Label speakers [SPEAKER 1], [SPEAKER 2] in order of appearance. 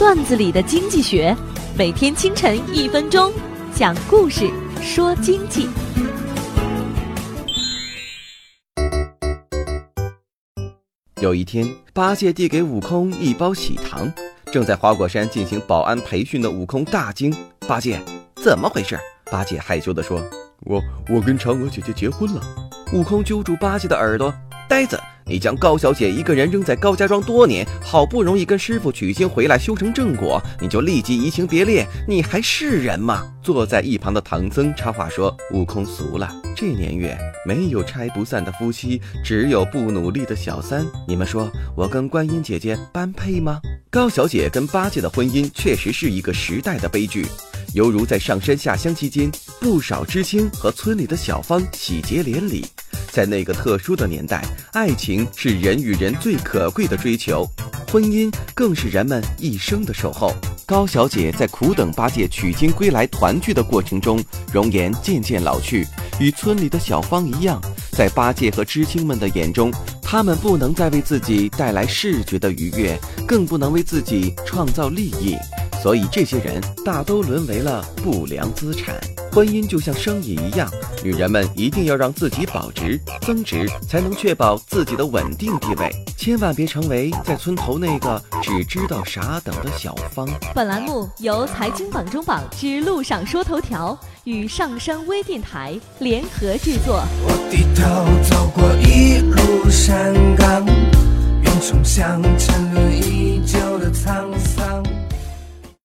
[SPEAKER 1] 段子里的经济学，每天清晨一分钟，讲故事说经济。
[SPEAKER 2] 有一天，八戒递给悟空一包喜糖。正在花果山进行保安培训的悟空大惊：“八戒，怎么回事？”八戒害羞地说：“
[SPEAKER 3] 我我跟嫦娥姐姐结婚了。”
[SPEAKER 2] 悟空揪住八戒的耳朵：“呆子！”你将高小姐一个人扔在高家庄多年，好不容易跟师傅取经回来修成正果，你就立即移情别恋，你还是人吗？坐在一旁的唐僧插话说：“悟空俗了，这年月没有拆不散的夫妻，只有不努力的小三。你们说我跟观音姐姐般配吗？”高小姐跟八戒的婚姻确实是一个时代的悲剧，犹如在上山下乡期间，不少知青和村里的小芳喜结连理。在那个特殊的年代，爱情是人与人最可贵的追求，婚姻更是人们一生的守候。高小姐在苦等八戒取经归来团聚的过程中，容颜渐渐老去，与村里的小芳一样，在八戒和知青们的眼中，他们不能再为自己带来视觉的愉悦，更不能为自己创造利益。所以，这些人大都沦为了不良资产。婚姻就像生意一样，女人们一定要让自己保值增值，才能确保自己的稳定地位。千万别成为在村头那个只知道傻等的小芳。
[SPEAKER 1] 本栏目由财经榜中榜之路上说头条与上山微电台联合制作。
[SPEAKER 4] 我低头走过一路山岗，云冲向沉沦已久的沧桑。